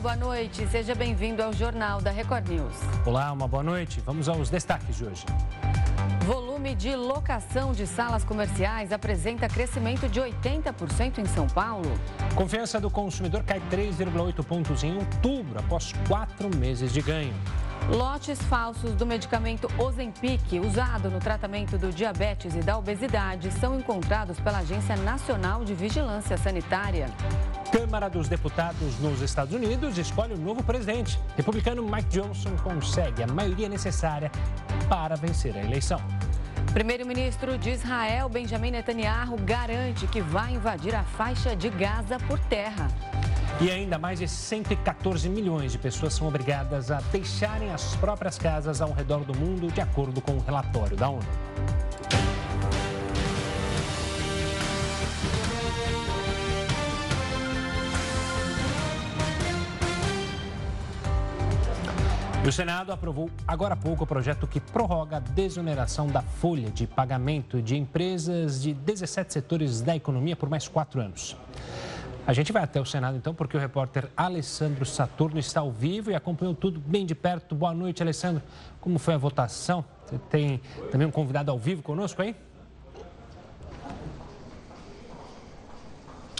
boa noite. Seja bem-vindo ao Jornal da Record News. Olá, uma boa noite. Vamos aos destaques de hoje. Volume de locação de salas comerciais apresenta crescimento de 80% em São Paulo. Confiança do consumidor cai 3,8 pontos em outubro, após quatro meses de ganho. Lotes falsos do medicamento Ozempic, usado no tratamento do diabetes e da obesidade, são encontrados pela Agência Nacional de Vigilância Sanitária. Câmara dos Deputados nos Estados Unidos escolhe o novo presidente. Republicano Mike Johnson consegue a maioria necessária para vencer a eleição. Primeiro-ministro de Israel, Benjamin Netanyahu, garante que vai invadir a faixa de Gaza por terra. E ainda mais de 114 milhões de pessoas são obrigadas a deixarem as próprias casas ao redor do mundo, de acordo com o um relatório da ONU. O Senado aprovou agora há pouco o projeto que prorroga a desoneração da folha de pagamento de empresas de 17 setores da economia por mais quatro anos. A gente vai até o Senado então, porque o repórter Alessandro Saturno está ao vivo e acompanhou tudo bem de perto. Boa noite, Alessandro. Como foi a votação? Você tem também um convidado ao vivo conosco aí?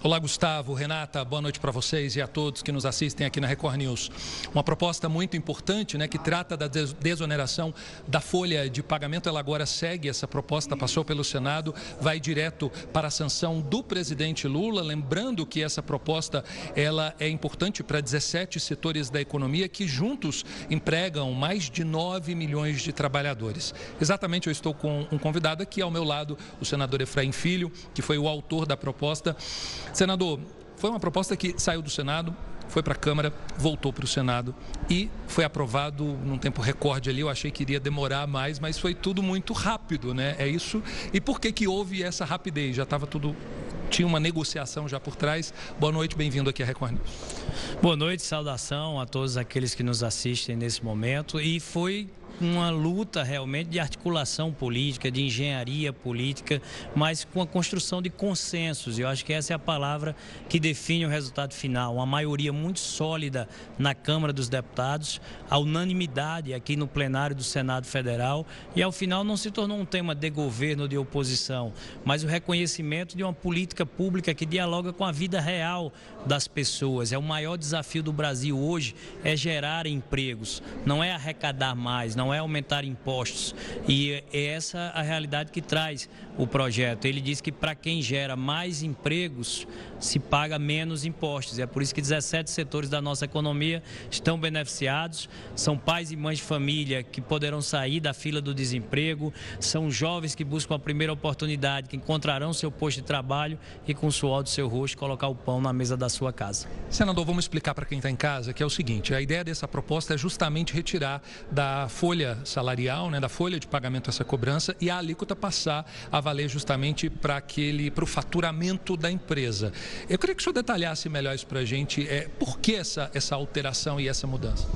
Olá, Gustavo, Renata, boa noite para vocês e a todos que nos assistem aqui na Record News. Uma proposta muito importante, né, que trata da desoneração da folha de pagamento. Ela agora segue essa proposta, passou pelo Senado, vai direto para a sanção do presidente Lula. Lembrando que essa proposta ela é importante para 17 setores da economia que juntos empregam mais de 9 milhões de trabalhadores. Exatamente, eu estou com um convidado aqui ao meu lado, o senador Efraim Filho, que foi o autor da proposta. Senador, foi uma proposta que saiu do Senado, foi para a Câmara, voltou para o Senado e foi aprovado num tempo recorde ali. Eu achei que iria demorar mais, mas foi tudo muito rápido, né? É isso. E por que que houve essa rapidez? Já estava tudo tinha uma negociação já por trás. Boa noite, bem-vindo aqui à Record News. Boa noite, saudação a todos aqueles que nos assistem nesse momento. E foi uma luta realmente de articulação política, de engenharia política, mas com a construção de consensos. Eu acho que essa é a palavra que define o resultado final. Uma maioria muito sólida na Câmara dos Deputados, a unanimidade aqui no plenário do Senado Federal e ao final não se tornou um tema de governo ou de oposição, mas o reconhecimento de uma política pública que dialoga com a vida real das pessoas. É o maior desafio do Brasil hoje é gerar empregos, não é arrecadar mais, não é aumentar impostos. E é essa a realidade que traz o projeto. Ele diz que para quem gera mais empregos, se paga menos impostos. É por isso que 17 setores da nossa economia estão beneficiados. São pais e mães de família que poderão sair da fila do desemprego, são jovens que buscam a primeira oportunidade, que encontrarão seu posto de trabalho e com o suor do seu rosto colocar o pão na mesa da sua casa. Senador, vamos explicar para quem está em casa que é o seguinte: a ideia dessa proposta é justamente retirar da folha salarial, né, da folha de pagamento essa cobrança e a alíquota passar a valer justamente para aquele, para o faturamento da empresa. Eu queria que o senhor detalhasse melhor isso para a gente. É, por que essa, essa alteração e essa mudança?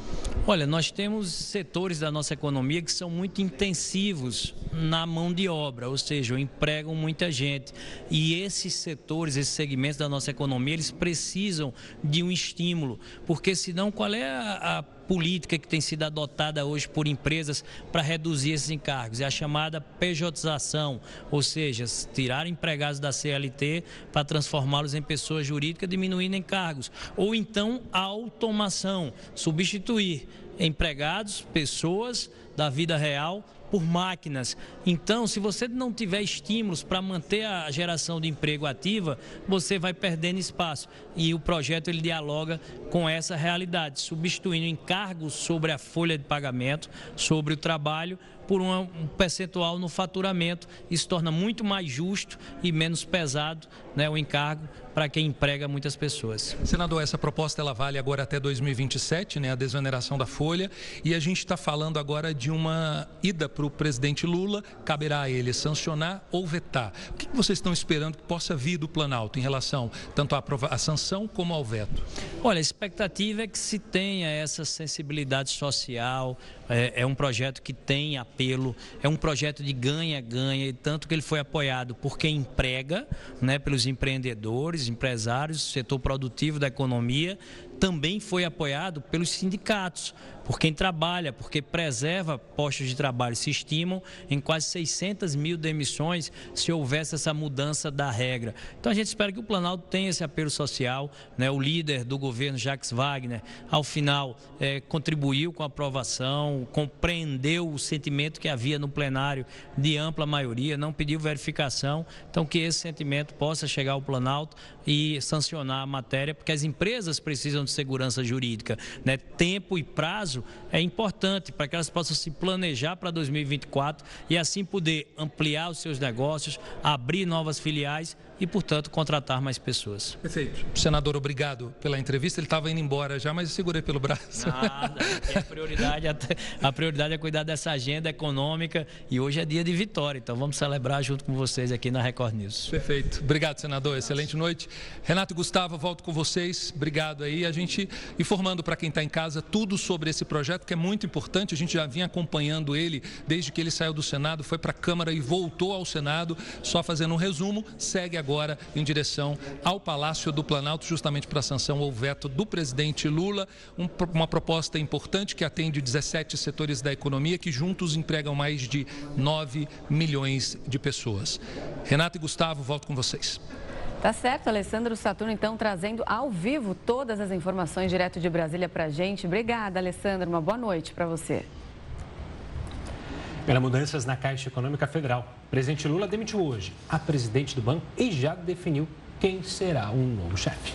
Olha, nós temos setores da nossa economia que são muito intensivos na mão de obra, ou seja, empregam muita gente. E esses setores, esses segmentos da nossa economia, eles precisam de um estímulo, porque senão qual é a, a política que tem sido adotada hoje por empresas para reduzir esses encargos. É a chamada pejotização, ou seja, tirar empregados da CLT para transformá-los em pessoas jurídicas, diminuindo encargos. Ou então a automação, substituir empregados, pessoas da vida real por máquinas. Então, se você não tiver estímulos para manter a geração de emprego ativa, você vai perdendo espaço. E o projeto ele dialoga com essa realidade, substituindo encargos sobre a folha de pagamento, sobre o trabalho, por um percentual no faturamento. Isso torna muito mais justo e menos pesado né, o encargo para quem emprega muitas pessoas. Senador, essa proposta ela vale agora até 2027, né, a desoneração da folha, e a gente está falando agora de uma ida para o presidente Lula, caberá a ele sancionar ou vetar. O que vocês estão esperando que possa vir do Planalto em relação tanto à, à sanção como ao veto? Olha, a expectativa é que se tenha essa sensibilidade social, é, é um projeto que tem apelo, é um projeto de ganha-ganha, tanto que ele foi apoiado por quem emprega, né, pelos empreendedores, empresários, setor produtivo da economia, também foi apoiado pelos sindicatos, por quem trabalha, porque preserva postos de trabalho. Se estimam em quase 600 mil demissões se houvesse essa mudança da regra. Então a gente espera que o Planalto tenha esse apelo social. Né? O líder do governo, Jacques Wagner, ao final é, contribuiu com a aprovação, compreendeu o sentimento que havia no plenário de ampla maioria, não pediu verificação. Então que esse sentimento possa chegar ao Planalto e sancionar a matéria, porque as empresas precisam de segurança jurídica. Né? Tempo e prazo é importante para que elas possam se planejar para 2024 e assim poder ampliar os seus negócios, abrir novas filiais e, portanto, contratar mais pessoas. Perfeito. Senador, obrigado pela entrevista. Ele estava indo embora já, mas eu segurei pelo braço. Nada. a prioridade, a prioridade é cuidar dessa agenda econômica e hoje é dia de vitória. Então vamos celebrar junto com vocês aqui na Record News. Perfeito. Obrigado, senador. Excelente noite. Renato e Gustavo, volto com vocês. Obrigado aí. A gente informando para quem está em casa tudo sobre esse projeto que é muito importante. A gente já vinha acompanhando ele desde que ele saiu do Senado, foi para a Câmara e voltou ao Senado. Só fazendo um resumo, segue agora em direção ao Palácio do Planalto, justamente para a sanção ou veto do presidente Lula. Um, uma proposta importante que atende 17 setores da economia que juntos empregam mais de 9 milhões de pessoas. Renato e Gustavo, volto com vocês. Tá certo, Alessandro Saturno, então, trazendo ao vivo todas as informações direto de Brasília para a gente. Obrigada, Alessandro. Uma boa noite para você. Pela mudanças na Caixa Econômica Federal, presidente Lula demitiu hoje a presidente do banco e já definiu quem será o um novo chefe.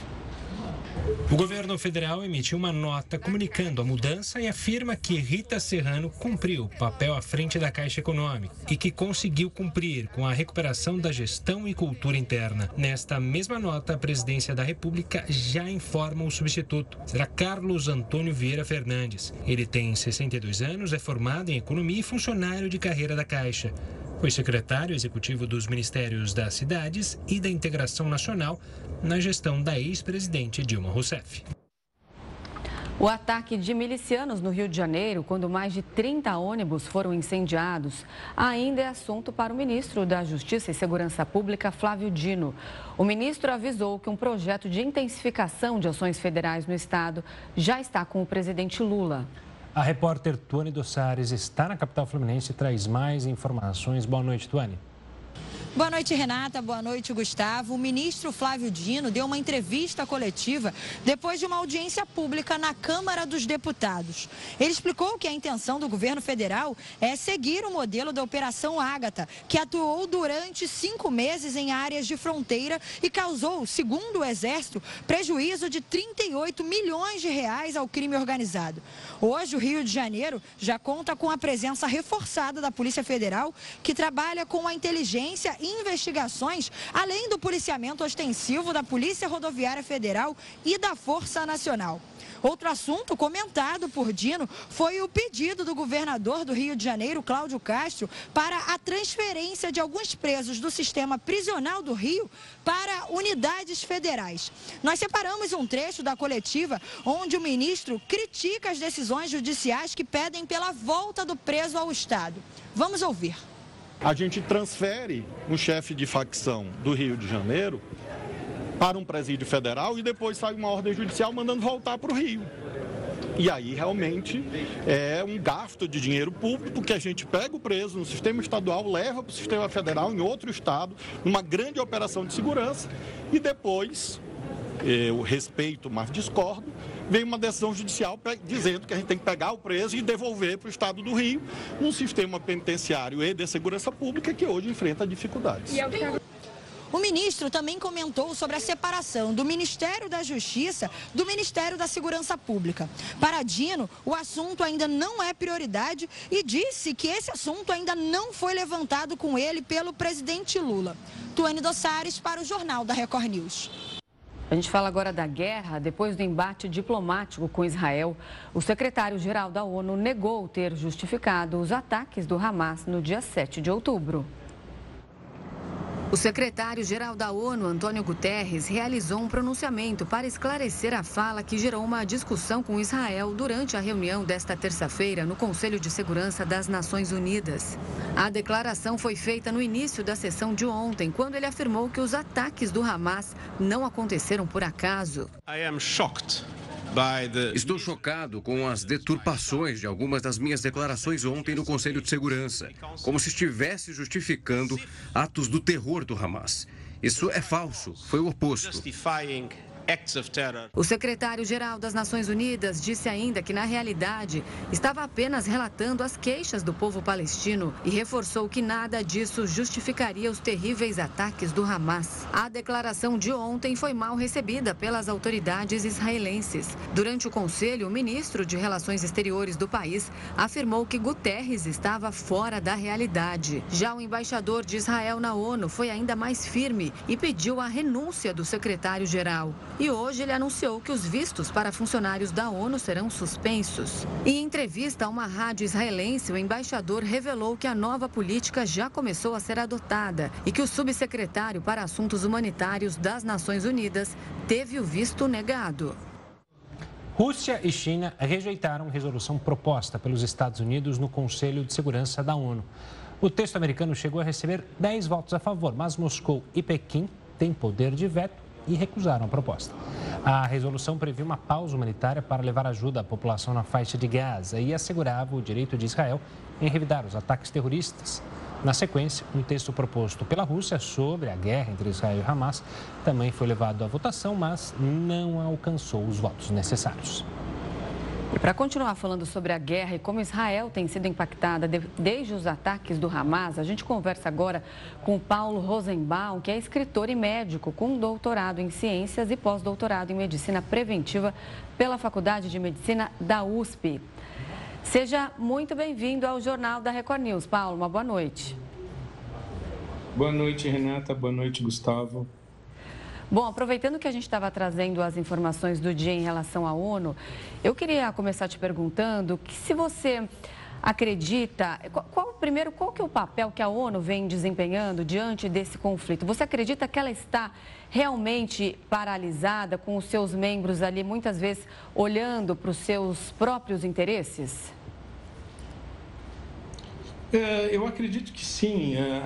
O governo federal emitiu uma nota comunicando a mudança e afirma que Rita Serrano cumpriu o papel à frente da Caixa Econômica e que conseguiu cumprir com a recuperação da gestão e cultura interna. Nesta mesma nota, a presidência da República já informa o substituto. Será Carlos Antônio Vieira Fernandes. Ele tem 62 anos, é formado em economia e funcionário de carreira da Caixa. Foi secretário executivo dos Ministérios das Cidades e da Integração Nacional na gestão da ex-presidente Dilma Rousseff. O ataque de milicianos no Rio de Janeiro, quando mais de 30 ônibus foram incendiados, ainda é assunto para o ministro da Justiça e Segurança Pública, Flávio Dino. O ministro avisou que um projeto de intensificação de ações federais no estado já está com o presidente Lula. A repórter Tuane Dossares está na capital fluminense e traz mais informações. Boa noite, Tuane. Boa noite, Renata. Boa noite, Gustavo. O ministro Flávio Dino deu uma entrevista coletiva depois de uma audiência pública na Câmara dos Deputados. Ele explicou que a intenção do governo federal é seguir o modelo da Operação Ágata, que atuou durante cinco meses em áreas de fronteira e causou, segundo o Exército, prejuízo de 38 milhões de reais ao crime organizado. Hoje, o Rio de Janeiro já conta com a presença reforçada da Polícia Federal, que trabalha com a inteligência investigações, além do policiamento ostensivo da Polícia Rodoviária Federal e da Força Nacional. Outro assunto comentado por Dino foi o pedido do governador do Rio de Janeiro, Cláudio Castro, para a transferência de alguns presos do sistema prisional do Rio para unidades federais. Nós separamos um trecho da coletiva onde o ministro critica as decisões judiciais que pedem pela volta do preso ao Estado. Vamos ouvir a gente transfere um chefe de facção do Rio de Janeiro para um presídio federal e depois sai uma ordem judicial mandando voltar para o Rio. E aí realmente é um gasto de dinheiro público, porque a gente pega o preso no sistema estadual, leva para o sistema federal em outro estado, numa grande operação de segurança, e depois, eu respeito, mas discordo, vem uma decisão judicial dizendo que a gente tem que pegar o preso e devolver para o estado do Rio, num sistema penitenciário e de segurança pública que hoje enfrenta dificuldades. O ministro também comentou sobre a separação do Ministério da Justiça do Ministério da Segurança Pública. Para Dino, o assunto ainda não é prioridade e disse que esse assunto ainda não foi levantado com ele pelo presidente Lula. Tuane Dossares para o Jornal da Record News. A gente fala agora da guerra. Depois do embate diplomático com Israel, o secretário-geral da ONU negou ter justificado os ataques do Hamas no dia 7 de outubro. O secretário-geral da ONU, Antônio Guterres, realizou um pronunciamento para esclarecer a fala que gerou uma discussão com Israel durante a reunião desta terça-feira no Conselho de Segurança das Nações Unidas. A declaração foi feita no início da sessão de ontem, quando ele afirmou que os ataques do Hamas não aconteceram por acaso. I am shocked Estou chocado com as deturpações de algumas das minhas declarações ontem no Conselho de Segurança, como se estivesse justificando atos do terror do Hamas. Isso é falso, foi o oposto. O secretário-geral das Nações Unidas disse ainda que, na realidade, estava apenas relatando as queixas do povo palestino e reforçou que nada disso justificaria os terríveis ataques do Hamas. A declaração de ontem foi mal recebida pelas autoridades israelenses. Durante o conselho, o ministro de Relações Exteriores do país afirmou que Guterres estava fora da realidade. Já o embaixador de Israel na ONU foi ainda mais firme e pediu a renúncia do secretário-geral. E hoje ele anunciou que os vistos para funcionários da ONU serão suspensos. Em entrevista a uma rádio israelense, o embaixador revelou que a nova política já começou a ser adotada e que o subsecretário para Assuntos Humanitários das Nações Unidas teve o visto negado. Rússia e China rejeitaram resolução proposta pelos Estados Unidos no Conselho de Segurança da ONU. O texto americano chegou a receber 10 votos a favor, mas Moscou e Pequim têm poder de veto e recusaram a proposta. A resolução previa uma pausa humanitária para levar ajuda à população na faixa de Gaza e assegurava o direito de Israel em revidar os ataques terroristas. Na sequência, um texto proposto pela Rússia sobre a guerra entre Israel e Hamas também foi levado à votação, mas não alcançou os votos necessários. Para continuar falando sobre a guerra e como Israel tem sido impactada de, desde os ataques do Hamas, a gente conversa agora com Paulo Rosenbaum, que é escritor e médico com doutorado em ciências e pós-doutorado em medicina preventiva pela Faculdade de Medicina da USP. Seja muito bem-vindo ao Jornal da Record News. Paulo, uma boa noite. Boa noite, Renata. Boa noite, Gustavo. Bom, aproveitando que a gente estava trazendo as informações do dia em relação à ONU, eu queria começar te perguntando que se você acredita, qual, primeiro, qual que é o papel que a ONU vem desempenhando diante desse conflito? Você acredita que ela está realmente paralisada, com os seus membros ali muitas vezes olhando para os seus próprios interesses? É, eu acredito que sim, é,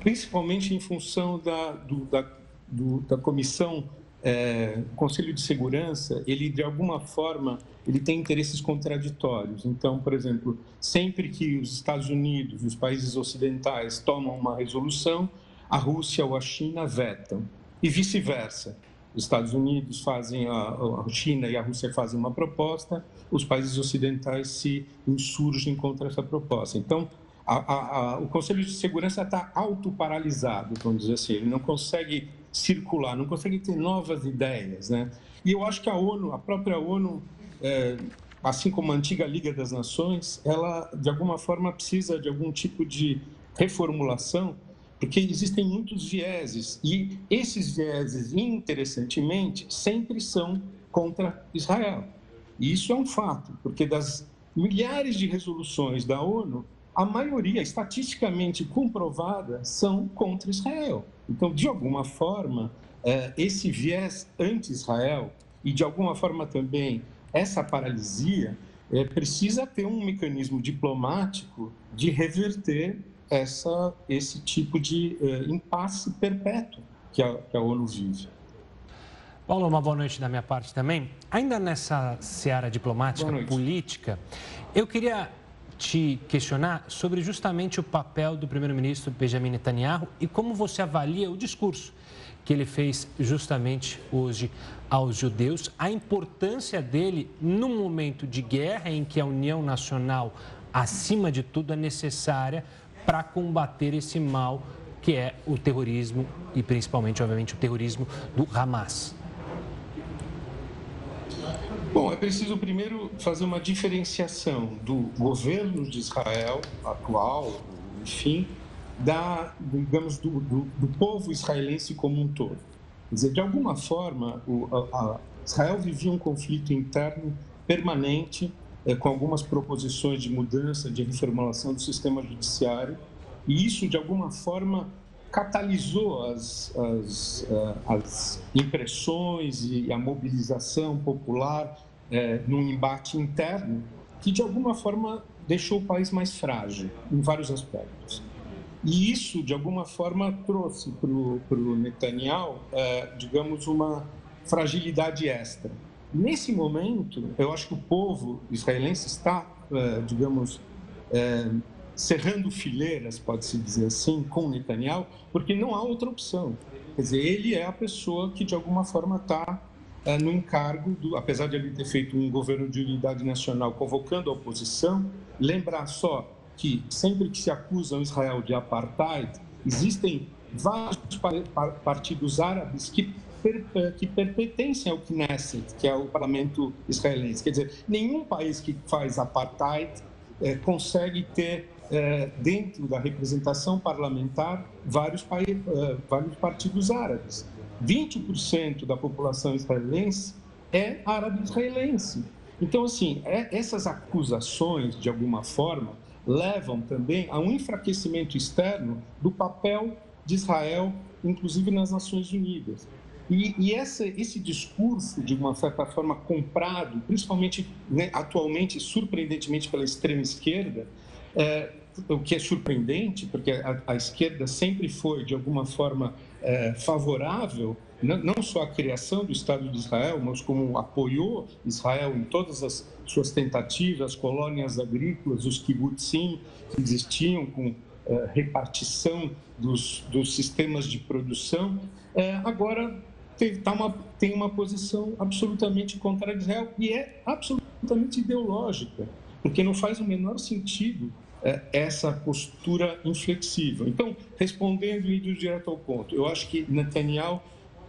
principalmente em função da, do, da, do, da comissão é, Conselho de Segurança, ele de alguma forma ele tem interesses contraditórios. Então, por exemplo, sempre que os Estados Unidos, os países ocidentais tomam uma resolução, a Rússia ou a China vetam e vice-versa. Os Estados Unidos fazem, a, a China e a Rússia fazem uma proposta, os países ocidentais se insurgem contra essa proposta. Então, a, a, o Conselho de Segurança está autoparalisado, vamos dizer assim, ele não consegue circular, não consegue ter novas ideias, né? E eu acho que a ONU, a própria ONU, é, assim como a antiga Liga das Nações, ela de alguma forma precisa de algum tipo de reformulação porque existem muitos vieses e esses vieses, interessantemente, sempre são contra Israel. E isso é um fato, porque das milhares de resoluções da ONU, a maioria, estatisticamente comprovada, são contra Israel. Então, de alguma forma, é, esse viés anti-Israel e, de alguma forma, também essa paralisia é, precisa ter um mecanismo diplomático de reverter essa, esse tipo de uh, impasse perpétuo que a, que a ONU vive. Paulo, uma boa noite da minha parte também. Ainda nessa seara diplomática política, eu queria te questionar sobre justamente o papel do primeiro-ministro Benjamin Netanyahu e como você avalia o discurso que ele fez justamente hoje aos judeus, a importância dele num momento de guerra em que a união nacional, acima de tudo, é necessária para combater esse mal que é o terrorismo e principalmente, obviamente, o terrorismo do Hamas? Bom, é preciso primeiro fazer uma diferenciação do governo de Israel atual, enfim, da, digamos, do, do, do povo israelense como um todo. Quer dizer, de alguma forma, o, a, a Israel vivia um conflito interno permanente é, com algumas proposições de mudança, de reformulação do sistema judiciário, e isso, de alguma forma, catalisou as, as, uh, as impressões e a mobilização popular é, num embate interno que, de alguma forma, deixou o país mais frágil em vários aspectos. E isso, de alguma forma, trouxe para o Netanyahu, é, digamos, uma fragilidade extra nesse momento, eu acho que o povo israelense está, é, digamos, é, cerrando fileiras, pode-se dizer assim, com Netanyahu, porque não há outra opção. Quer dizer, ele é a pessoa que, de alguma forma, está é, no encargo, do, apesar de ele ter feito um governo de unidade nacional convocando a oposição, lembrar só que sempre que se acusa Israel de apartheid, existem vários partidos árabes que, eh, que pertencem ao Knesset, que é o parlamento israelense. Quer dizer, nenhum país que faz apartheid é, consegue ter é, dentro da representação parlamentar vários, é, vários partidos árabes. 20% da população israelense é árabe-israelense. Então, assim, essas acusações, de alguma forma, levam também a um enfraquecimento externo do papel de Israel, inclusive nas Nações Unidas. E, e essa, esse discurso, de uma certa forma, comprado, principalmente né, atualmente, surpreendentemente pela extrema esquerda, é, o que é surpreendente, porque a, a, esquerda sempre foi, de alguma forma, é, favorável não só a criação do Estado de Israel, mas como apoiou Israel em todas as suas tentativas, colônias agrícolas, os kibbutzim que existiam com é, repartição dos, dos sistemas de produção, é, agora tem, tá uma, tem uma posição absolutamente contra Israel e é absolutamente ideológica, porque não faz o menor sentido é, essa postura inflexível. Então, respondendo e direto ao ponto, eu acho que Netanyahu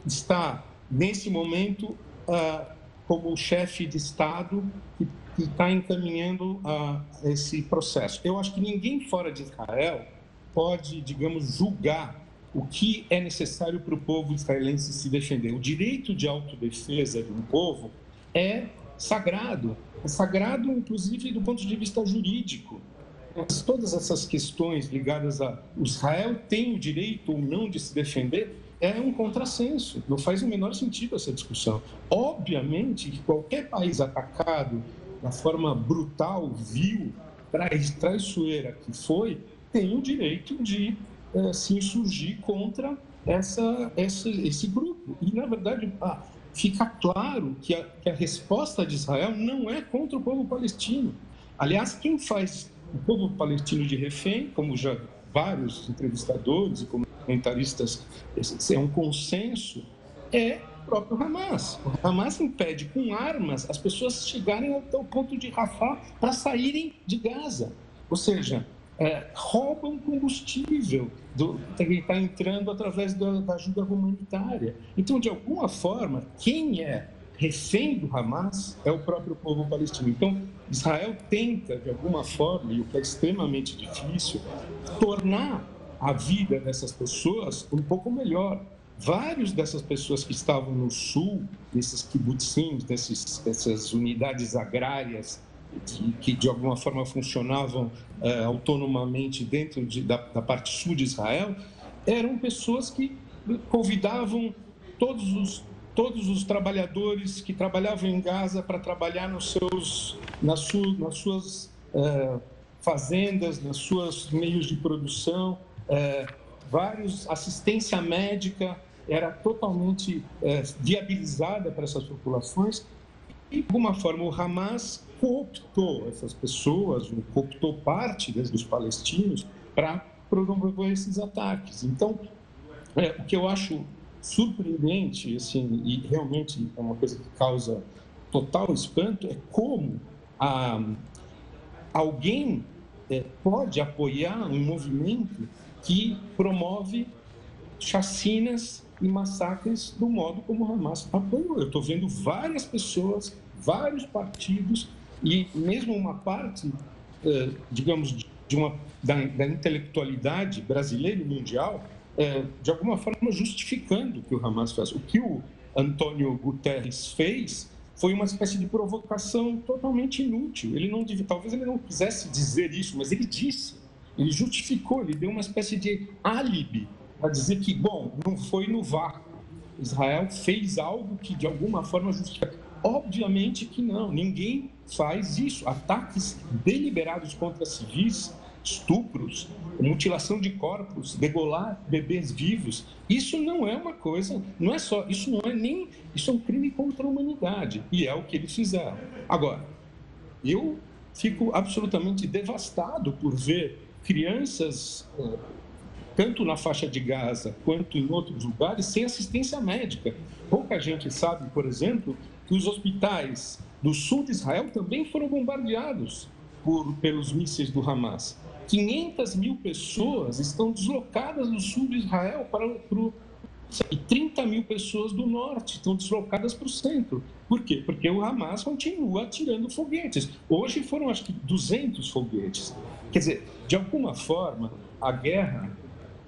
está, nesse momento, uh, como chefe de Estado que, está encaminhando uh, esse processo. Eu acho que ninguém fora de Israel pode, digamos, julgar o que é necessário para o povo israelense se defender. O direito de autodefesa de um povo é sagrado, é sagrado, inclusive, do ponto de vista jurídico todas essas questões ligadas a Israel tem o direito ou não de se defender é um contrassenso. Não faz o menor sentido essa discussão. Obviamente que qualquer país atacado da forma brutal, vil, traiçoeira que foi, tem o direito de é, se insurgir contra essa, essa, esse grupo. E, na verdade, ah, fica claro que a, que a resposta de Israel não é contra o povo palestino. Aliás, quem faz o povo palestino de refém, como já vários entrevistadores e comentaristas, é um consenso, é o próprio Hamas. O Hamas impede com armas as pessoas chegarem até o ponto de Rafah para saírem de Gaza. Ou seja, é, roubam combustível do, que está entrando através da, da ajuda humanitária. Então, de alguma forma, quem é refém do Hamas é o próprio povo palestino. Então, Israel tenta, de alguma forma, e o que é extremamente difícil, tornar a vida dessas pessoas um pouco melhor. Vários dessas pessoas que estavam no sul, desses kibbutzim, dessas unidades agrárias de, que de alguma forma funcionavam é, autonomamente dentro de, da, da parte sul de Israel, eram pessoas que convidavam todos os todos os trabalhadores que trabalhavam em Gaza para trabalhar nos seus, nas, su, nas suas é, fazendas, nos seus meios de produção, é, vários assistência médica era totalmente viabilizada para essas populações. E de alguma forma o Hamas cooptou essas pessoas, cooptou parte dos palestinos para promover esses ataques. Então, é, o que eu acho surpreendente, assim, e realmente é uma coisa que causa total espanto, é como a, alguém é, pode apoiar um movimento que promove chacinas e massacres do modo como o Hamas apoiou. Eu estou vendo várias pessoas, vários partidos e mesmo uma parte, é, digamos, de uma, da, da intelectualidade brasileira e mundial é, de alguma forma justificando o que o Hamas faz. O que o Antônio Guterres fez foi uma espécie de provocação totalmente inútil. Ele não talvez ele não quisesse dizer isso, mas ele disse. Ele justificou, ele deu uma espécie de álibi para dizer que, bom, não foi no vácuo. Israel fez algo que de alguma forma justifica. Obviamente que não, ninguém faz isso. Ataques deliberados contra civis estupros, mutilação de corpos, degolar bebês vivos. Isso não é uma coisa, não é só, isso não é nem, isso é um crime contra a humanidade e é o que eles fizeram. Agora, eu fico absolutamente devastado por ver crianças eh, tanto na faixa de Gaza quanto em outros lugares sem assistência médica. Pouca gente sabe, por exemplo, que os hospitais do sul de Israel também foram bombardeados por, pelos mísseis do Hamas. 500 mil pessoas estão deslocadas do sul de Israel para, o e 30 mil pessoas do norte estão deslocadas para o centro. Por quê? Porque o Hamas continua atirando foguetes. Hoje foram, acho que, 200 foguetes. Quer dizer, de alguma forma, a guerra,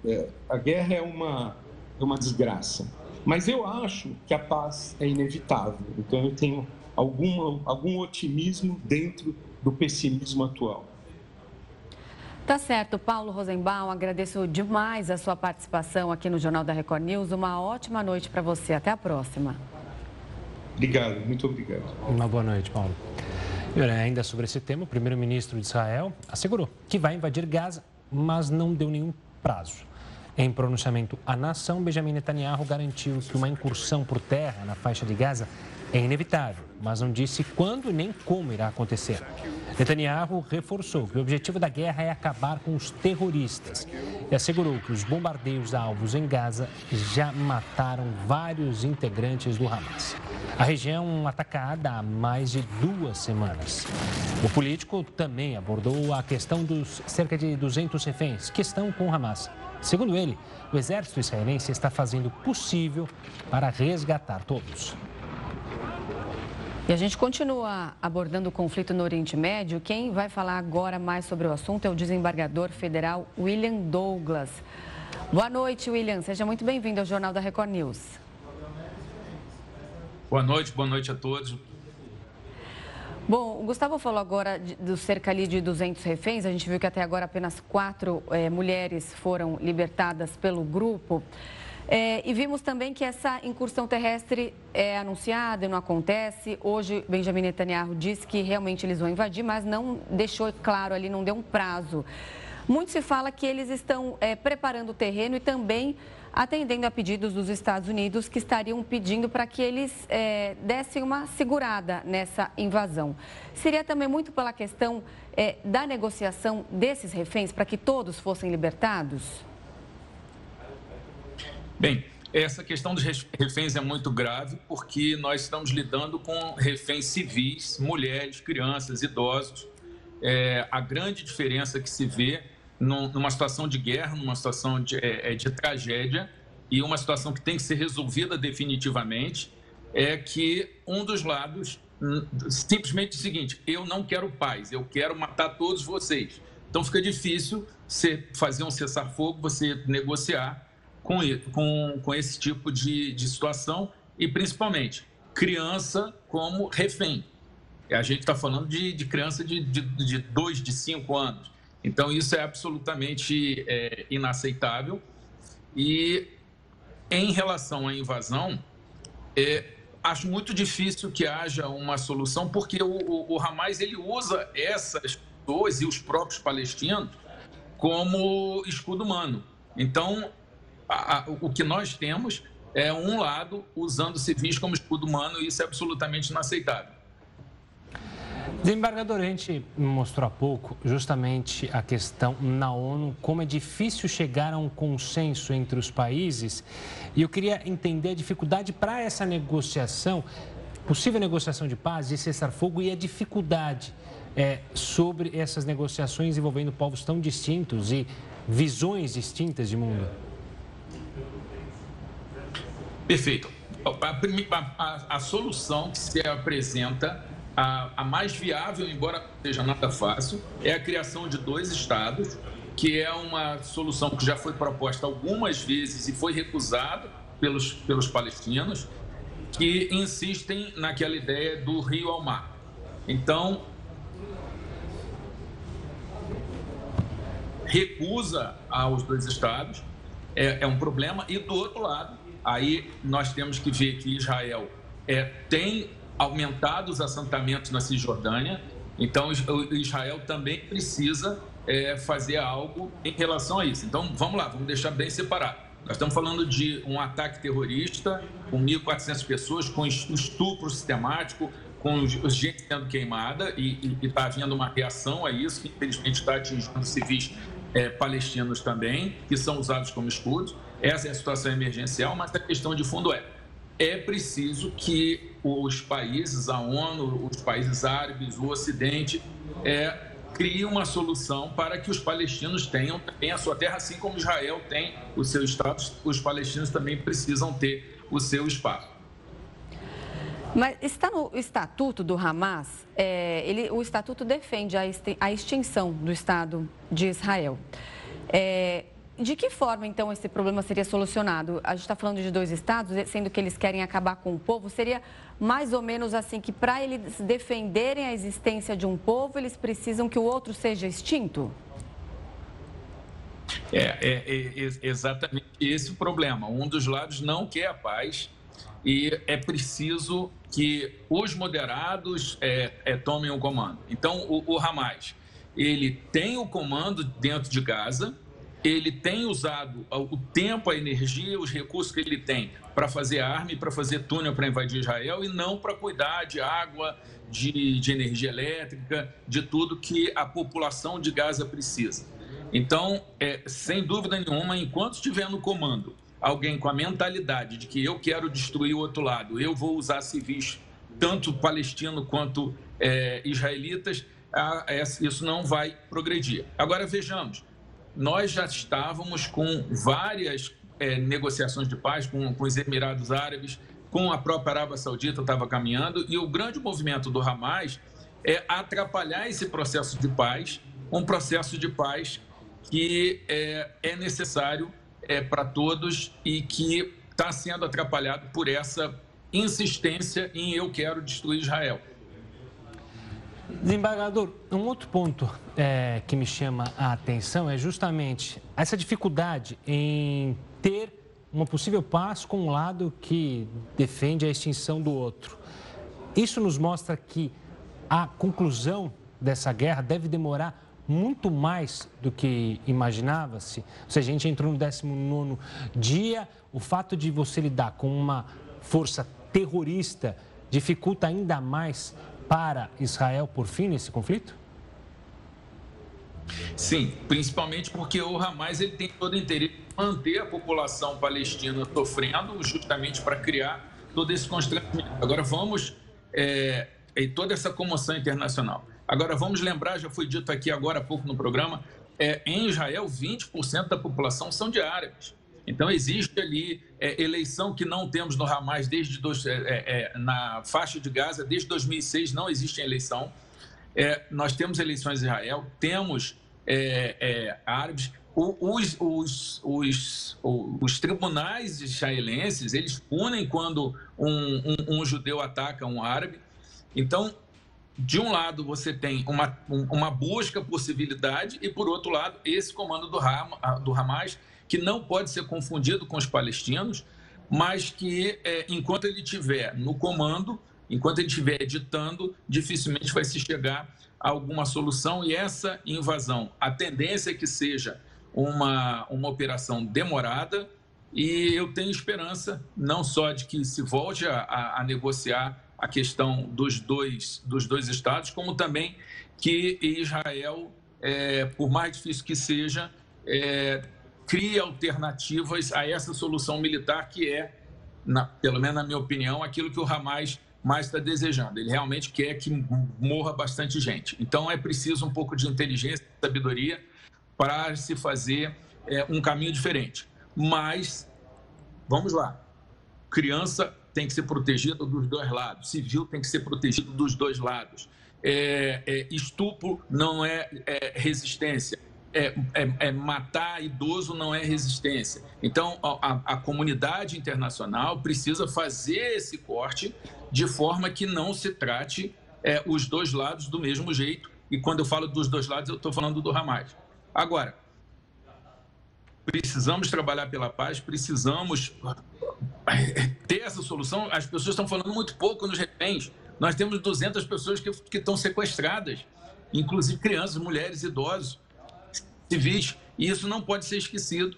é, a guerra é uma, é uma desgraça. Mas eu acho que a paz é inevitável. Então, eu tenho alguma, algum otimismo dentro do pessimismo atual. Tá certo, Paulo Rosenbaum, agradeço demais a sua participação aqui no Jornal da Record News. Uma ótima noite para você. Até a próxima. Obrigado, muito obrigado. Uma boa noite, Paulo. E olha, ainda sobre esse tema, o primeiro-ministro de Israel assegurou que vai invadir Gaza, mas não deu nenhum prazo. Em pronunciamento à nação, Benjamin Netanyahu garantiu que uma incursão por terra na faixa de Gaza é inevitável, mas não disse quando nem como irá acontecer. Netanyahu reforçou que o objetivo da guerra é acabar com os terroristas e assegurou que os bombardeios a alvos em Gaza já mataram vários integrantes do Hamas. A região atacada há mais de duas semanas. O político também abordou a questão dos cerca de 200 reféns que estão com o Hamas. Segundo ele, o exército israelense está fazendo o possível para resgatar todos. E a gente continua abordando o conflito no Oriente Médio. Quem vai falar agora mais sobre o assunto é o desembargador federal William Douglas. Boa noite, William. Seja muito bem-vindo ao Jornal da Record News. Boa noite, boa noite a todos. Bom, o Gustavo falou agora do cerca ali de 200 reféns. A gente viu que até agora apenas quatro é, mulheres foram libertadas pelo grupo. É, e vimos também que essa incursão terrestre é anunciada e não acontece. Hoje, Benjamin Netanyahu disse que realmente eles vão invadir, mas não deixou claro ali, não deu um prazo. Muito se fala que eles estão é, preparando o terreno e também atendendo a pedidos dos Estados Unidos que estariam pedindo para que eles é, dessem uma segurada nessa invasão. Seria também muito pela questão é, da negociação desses reféns para que todos fossem libertados? Bem, essa questão dos reféns é muito grave porque nós estamos lidando com reféns civis, mulheres, crianças, idosos. É, a grande diferença que se vê numa situação de guerra, numa situação de, é, é, de tragédia e uma situação que tem que ser resolvida definitivamente é que um dos lados hum, simplesmente o seguinte: eu não quero paz, eu quero matar todos vocês. Então fica difícil você fazer um cessar-fogo, você negociar com, com, com esse tipo de, de situação e, principalmente, criança como refém. A gente está falando de, de criança de, de, de dois, de cinco anos. Então, isso é absolutamente é, inaceitável. E, em relação à invasão, é, acho muito difícil que haja uma solução, porque o, o, o Hamas ele usa essas pessoas e os próprios palestinos como escudo humano. Então, a, a, o que nós temos é um lado usando civis como escudo humano e isso é absolutamente inaceitável. Desembargador, a gente mostrou há pouco justamente a questão na ONU, como é difícil chegar a um consenso entre os países. E eu queria entender a dificuldade para essa negociação, possível negociação de paz, de cessar-fogo e a dificuldade é, sobre essas negociações envolvendo povos tão distintos e visões distintas de mundo. Perfeito. A, a, a solução que se apresenta, a, a mais viável, embora seja nada fácil, é a criação de dois estados, que é uma solução que já foi proposta algumas vezes e foi recusada pelos, pelos palestinos, que insistem naquela ideia do rio ao mar. Então, recusa aos dois estados é, é um problema, e do outro lado, aí nós temos que ver que Israel é, tem aumentado os assentamentos na Cisjordânia, então Israel também precisa é, fazer algo em relação a isso. Então, vamos lá, vamos deixar bem separado. Nós estamos falando de um ataque terrorista com 1.400 pessoas, com estupro sistemático, com gente sendo queimada e está havendo uma reação a isso, que infelizmente está atingindo civis é, palestinos também, que são usados como escudos. Essa é a situação emergencial, mas a questão de fundo é: é preciso que os países, a ONU, os países árabes, o Ocidente, é, crie uma solução para que os palestinos tenham a sua terra, assim como Israel tem o seu status, os palestinos também precisam ter o seu espaço. Mas está no estatuto do Hamas, é, ele, o estatuto defende a extinção do Estado de Israel. É, de que forma, então, esse problema seria solucionado? A gente está falando de dois estados, sendo que eles querem acabar com o povo. Seria mais ou menos assim que, para eles defenderem a existência de um povo, eles precisam que o outro seja extinto? É, é, é exatamente esse o problema. Um dos lados não quer a paz e é preciso que os moderados é, é, tomem o comando. Então, o, o Hamas, ele tem o comando dentro de Gaza, ele tem usado o tempo, a energia, os recursos que ele tem para fazer arma e para fazer túnel para invadir Israel e não para cuidar de água, de, de, energia elétrica, de tudo que a população de Gaza precisa. Então, é, sem dúvida nenhuma, enquanto estiver no comando alguém com a mentalidade de que eu quero destruir o outro lado, eu vou usar civis, tanto palestino quanto é, israelitas, a, a, isso não vai progredir. Agora, vejamos nós já estávamos com várias é, negociações de paz com, com os Emirados Árabes, com a própria Arábia Saudita estava caminhando, e o grande movimento do Hamas é atrapalhar esse processo de paz, um processo de paz que é, é necessário é, para todos e que está sendo atrapalhado por essa insistência em eu quero destruir Israel. Desembargador, um outro ponto é, que me chama a atenção é justamente essa dificuldade em ter uma possível paz com um lado que defende a extinção do outro. Isso nos mostra que a conclusão dessa guerra deve demorar muito mais do que imaginava-se. Se a gente entrou no 19 dia, o fato de você lidar com uma força terrorista dificulta ainda mais para Israel por fim nesse conflito? Sim, principalmente porque o Hamas ele tem todo o interesse em manter a população palestina sofrendo justamente para criar todo esse constrangimento. Agora vamos, é, e toda essa comoção internacional. Agora vamos lembrar, já foi dito aqui agora há pouco no programa, é, em Israel 20% da população são de árabes. Então, existe ali é, eleição que não temos no Hamas desde dois, é, é, é na faixa de Gaza, desde 2006 não existe eleição. É, nós temos eleições em Israel, temos é, árabes. Os, os, os, os, tribunais israelenses, eles punem quando um, um, um judeu ataca um árabe. Então, de um lado, você tem uma, uma busca por civilidade e, por outro lado, esse comando do, do Hamas que não pode ser confundido com os palestinos, mas que, é, enquanto ele estiver no comando, enquanto ele estiver editando, dificilmente vai se chegar a alguma solução. E essa invasão, a tendência é que seja uma, uma operação demorada, e eu tenho esperança não só de que se volte a, a, a negociar a questão dos dois, dos dois estados, como também que Israel, é, por mais difícil que seja, é, cria alternativas a essa solução militar que é, na, pelo menos na minha opinião, aquilo que o Hamas mais está desejando. Ele realmente quer que morra bastante gente. Então é preciso um pouco de inteligência sabedoria para se fazer é, um caminho diferente. Mas, vamos lá, criança tem que ser protegida dos dois lados, civil tem que ser protegido dos dois lados. É, é, estupro não é, é resistência é, é, é, matar idoso não é resistência. Então, a, a, comunidade internacional precisa fazer esse corte de forma que não se trate é, os dois lados do mesmo jeito. E quando eu falo dos dois lados, eu estou falando do Hamas. Agora, precisamos trabalhar pela paz, precisamos é, ter essa solução. As pessoas estão falando muito pouco nos reféns. Nós temos 200 pessoas que, que estão sequestradas, inclusive crianças, mulheres, idosos. Civis, e isso não pode ser esquecido,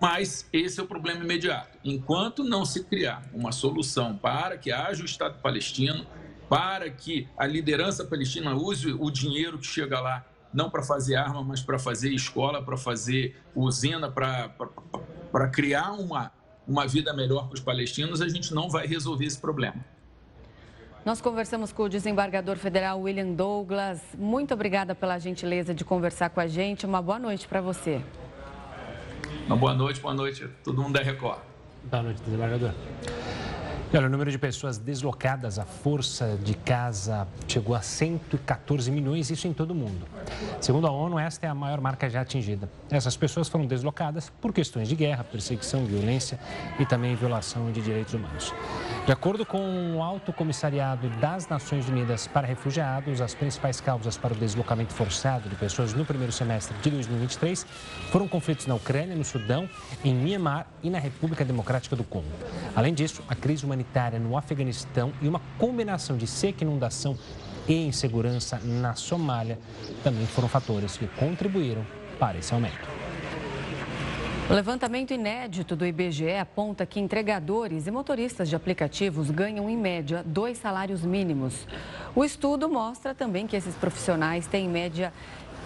mas esse é o problema imediato. Enquanto não se criar uma solução para que haja o Estado palestino, para que a liderança palestina use o dinheiro que chega lá não para fazer arma, mas para fazer escola, para fazer usina, para criar uma, uma vida melhor para os palestinos, a gente não vai resolver esse problema. Nós conversamos com o desembargador federal William Douglas. Muito obrigada pela gentileza de conversar com a gente. Uma boa noite para você. Uma boa noite, boa noite todo mundo da Record. Boa noite, desembargador. Olha, o número de pessoas deslocadas à força de casa chegou a 114 milhões, isso em todo o mundo. Segundo a ONU, esta é a maior marca já atingida. Essas pessoas foram deslocadas por questões de guerra, perseguição, violência e também violação de direitos humanos. De acordo com o Alto Comissariado das Nações Unidas para Refugiados, as principais causas para o deslocamento forçado de pessoas no primeiro semestre de 2023 foram conflitos na Ucrânia, no Sudão, em Myanmar e na República Democrática do Congo. Além disso, a crise humanitária humanitária no Afeganistão e uma combinação de seca, inundação e insegurança na Somália também foram fatores que contribuíram para esse aumento. O levantamento inédito do IBGE aponta que entregadores e motoristas de aplicativos ganham, em média, dois salários mínimos. O estudo mostra também que esses profissionais têm, em média,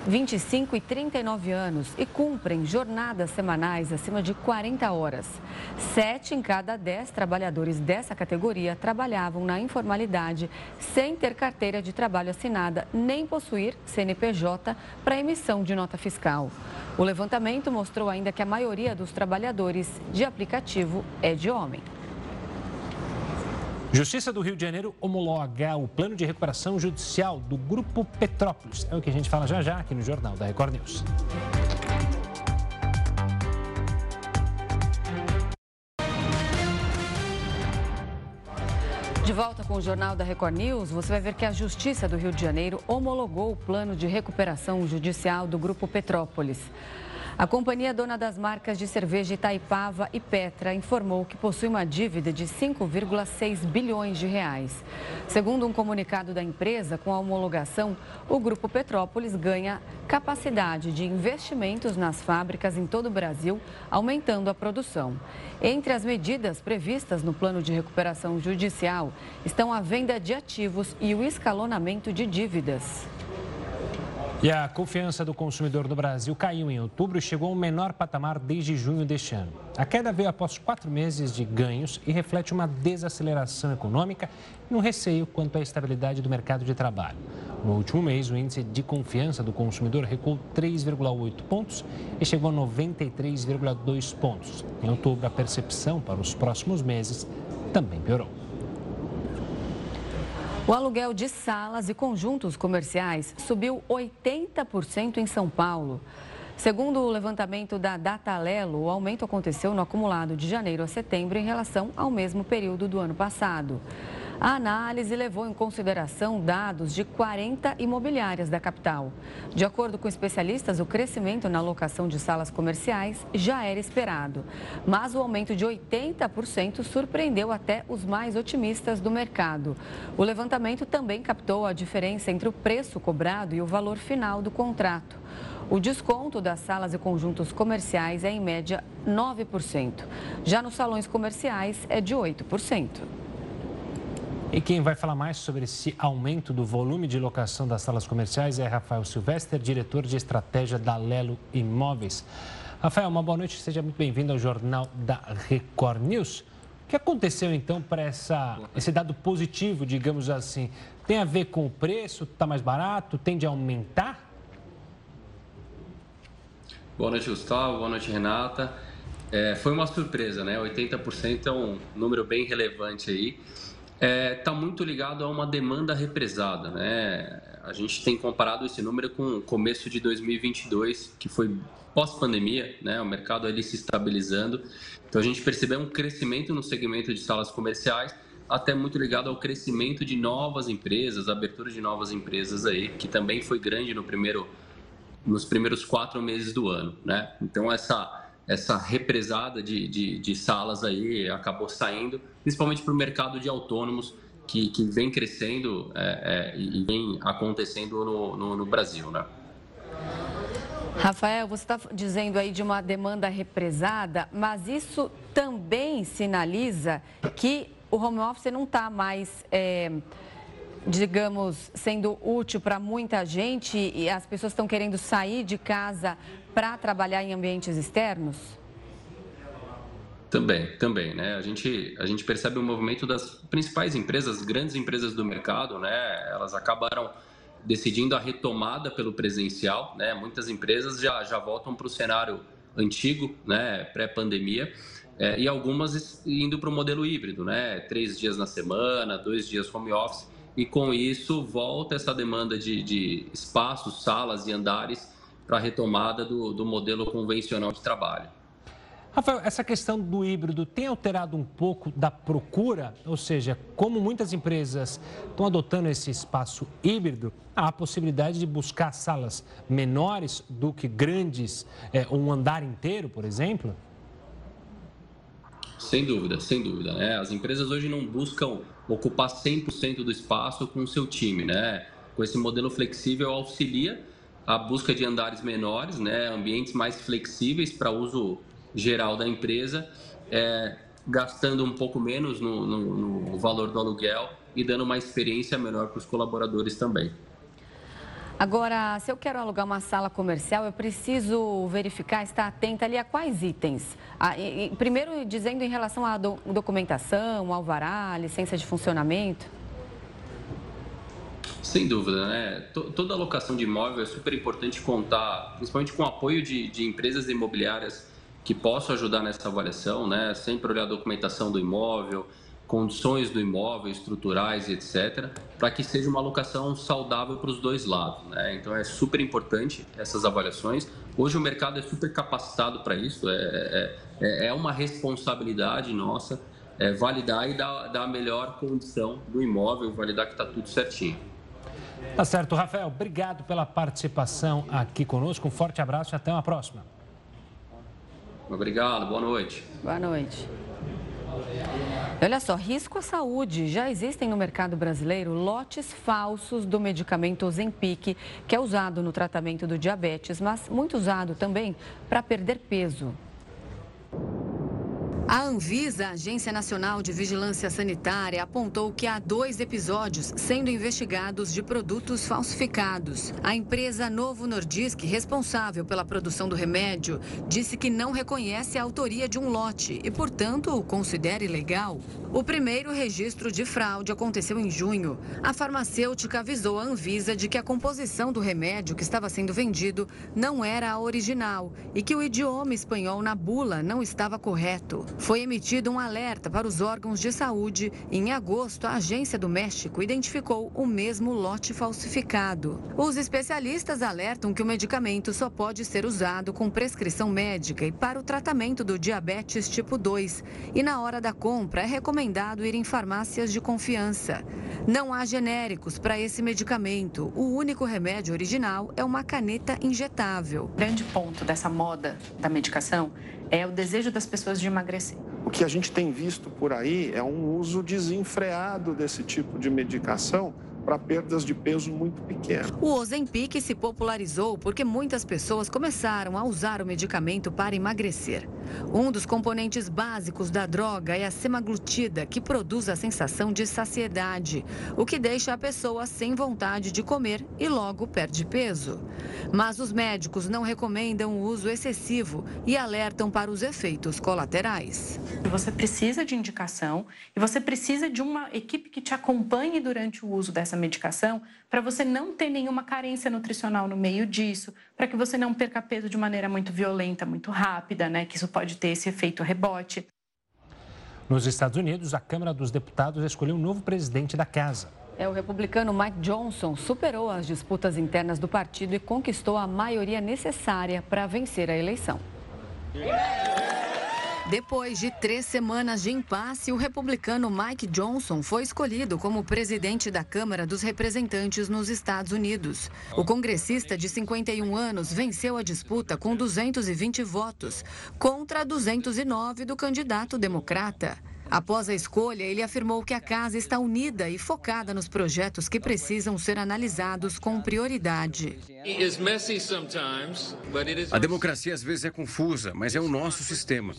25 e 39 anos e cumprem jornadas semanais acima de 40 horas. Sete em cada dez trabalhadores dessa categoria trabalhavam na informalidade sem ter carteira de trabalho assinada nem possuir CNPJ para emissão de nota fiscal. O levantamento mostrou ainda que a maioria dos trabalhadores de aplicativo é de homem. Justiça do Rio de Janeiro homologa o plano de recuperação judicial do Grupo Petrópolis. É o que a gente fala já já aqui no Jornal da Record News. De volta com o Jornal da Record News, você vai ver que a Justiça do Rio de Janeiro homologou o plano de recuperação judicial do Grupo Petrópolis. A companhia dona das marcas de cerveja Itaipava e Petra informou que possui uma dívida de 5,6 bilhões de reais. Segundo um comunicado da empresa, com a homologação, o Grupo Petrópolis ganha capacidade de investimentos nas fábricas em todo o Brasil, aumentando a produção. Entre as medidas previstas no plano de recuperação judicial estão a venda de ativos e o escalonamento de dívidas. E a confiança do consumidor no Brasil caiu em outubro e chegou ao menor patamar desde junho deste ano. A queda veio após quatro meses de ganhos e reflete uma desaceleração econômica e um receio quanto à estabilidade do mercado de trabalho. No último mês, o índice de confiança do consumidor recuou 3,8 pontos e chegou a 93,2 pontos. Em outubro, a percepção para os próximos meses também piorou. O aluguel de salas e conjuntos comerciais subiu 80% em São Paulo. Segundo o levantamento da Datalelo, o aumento aconteceu no acumulado de janeiro a setembro em relação ao mesmo período do ano passado. A análise levou em consideração dados de 40 imobiliárias da capital. De acordo com especialistas, o crescimento na locação de salas comerciais já era esperado, mas o aumento de 80% surpreendeu até os mais otimistas do mercado. O levantamento também captou a diferença entre o preço cobrado e o valor final do contrato. O desconto das salas e conjuntos comerciais é, em média, 9%. Já nos salões comerciais, é de 8%. E quem vai falar mais sobre esse aumento do volume de locação das salas comerciais é Rafael Silvestre, diretor de estratégia da Lelo Imóveis. Rafael, uma boa noite, seja muito bem-vindo ao Jornal da Record News. O que aconteceu então para esse dado positivo, digamos assim? Tem a ver com o preço? Está mais barato? Tende a aumentar? Boa noite, Gustavo. Boa noite, Renata. É, foi uma surpresa, né? 80% é um número bem relevante aí está é, tá muito ligado a uma demanda represada. Né? A gente tem comparado esse número com o começo de 2022, que foi pós-pandemia, né? o mercado ali se estabilizando. Então a gente percebeu um crescimento no segmento de salas comerciais, até muito ligado ao crescimento de novas empresas, abertura de novas empresas aí, que também foi grande no primeiro, nos primeiros quatro meses do ano. Né? Então essa essa represada de, de, de salas aí acabou saindo, principalmente para o mercado de autônomos, que, que vem crescendo é, é, e vem acontecendo no, no, no Brasil, né? Rafael, você está dizendo aí de uma demanda represada, mas isso também sinaliza que o home office não está mais, é, digamos, sendo útil para muita gente e as pessoas estão querendo sair de casa para trabalhar em ambientes externos? Também, também, né? A gente, a gente percebe o movimento das principais empresas, grandes empresas do mercado, né? Elas acabaram decidindo a retomada pelo presencial, né? Muitas empresas já, já voltam para o cenário antigo, né? Pré-pandemia. É, e algumas indo para o modelo híbrido, né? Três dias na semana, dois dias home office. E com isso volta essa demanda de, de espaços, salas e andares para a retomada do, do modelo convencional de trabalho. Rafael, essa questão do híbrido tem alterado um pouco da procura? Ou seja, como muitas empresas estão adotando esse espaço híbrido, há a possibilidade de buscar salas menores do que grandes, é, um andar inteiro, por exemplo? Sem dúvida, sem dúvida. Né? As empresas hoje não buscam ocupar 100% do espaço com o seu time. Né? Com esse modelo flexível, auxilia a busca de andares menores, né? ambientes mais flexíveis para uso geral da empresa, é, gastando um pouco menos no, no, no valor do aluguel e dando uma experiência melhor para os colaboradores também. Agora, se eu quero alugar uma sala comercial, eu preciso verificar, estar atenta ali a quais itens? E, primeiro, dizendo em relação à do, documentação, alvará, licença de funcionamento. Sem dúvida, né? Toda alocação de imóvel é super importante contar, principalmente com o apoio de, de empresas imobiliárias que possam ajudar nessa avaliação, né? Sempre olhar a documentação do imóvel, condições do imóvel, estruturais, etc., para que seja uma alocação saudável para os dois lados. Né? Então é super importante essas avaliações. Hoje o mercado é super capacitado para isso, é, é, é, é uma responsabilidade nossa é, validar e dar, dar a melhor condição do imóvel, validar que está tudo certinho. Tá certo, Rafael. Obrigado pela participação aqui conosco. Um forte abraço e até uma próxima. Obrigado, boa noite. Boa noite. Olha só, risco à saúde. Já existem no mercado brasileiro lotes falsos do medicamento Ozempic, que é usado no tratamento do diabetes, mas muito usado também para perder peso. A Anvisa, Agência Nacional de Vigilância Sanitária, apontou que há dois episódios sendo investigados de produtos falsificados. A empresa Novo Nordisk, responsável pela produção do remédio, disse que não reconhece a autoria de um lote e, portanto, o considera ilegal. O primeiro registro de fraude aconteceu em junho. A farmacêutica avisou a Anvisa de que a composição do remédio que estava sendo vendido não era a original e que o idioma espanhol na bula não estava correto. Foi emitido um alerta para os órgãos de saúde em agosto, a Agência do México identificou o mesmo lote falsificado. Os especialistas alertam que o medicamento só pode ser usado com prescrição médica e para o tratamento do diabetes tipo 2. E na hora da compra é recomendado ir em farmácias de confiança. Não há genéricos para esse medicamento. O único remédio original é uma caneta injetável. O grande ponto dessa moda da medicação é o desejo das pessoas de emagrecer. O que a gente tem visto por aí é um uso desenfreado desse tipo de medicação para perdas de peso muito pequenas. O Ozempic se popularizou porque muitas pessoas começaram a usar o medicamento para emagrecer. Um dos componentes básicos da droga é a semaglutida, que produz a sensação de saciedade, o que deixa a pessoa sem vontade de comer e logo perde peso. Mas os médicos não recomendam o uso excessivo e alertam para os efeitos colaterais. Você precisa de indicação e você precisa de uma equipe que te acompanhe durante o uso dessa medicação para você não ter nenhuma carência nutricional no meio disso, para que você não perca peso de maneira muito violenta, muito rápida, né? Que isso pode ter esse efeito rebote. Nos Estados Unidos, a Câmara dos Deputados escolheu um novo presidente da casa. É, o republicano Mike Johnson superou as disputas internas do partido e conquistou a maioria necessária para vencer a eleição. Depois de três semanas de impasse, o republicano Mike Johnson foi escolhido como presidente da Câmara dos Representantes nos Estados Unidos. O congressista de 51 anos venceu a disputa com 220 votos, contra 209 do candidato democrata. Após a escolha, ele afirmou que a casa está unida e focada nos projetos que precisam ser analisados com prioridade. A democracia às vezes é confusa, mas é o nosso sistema.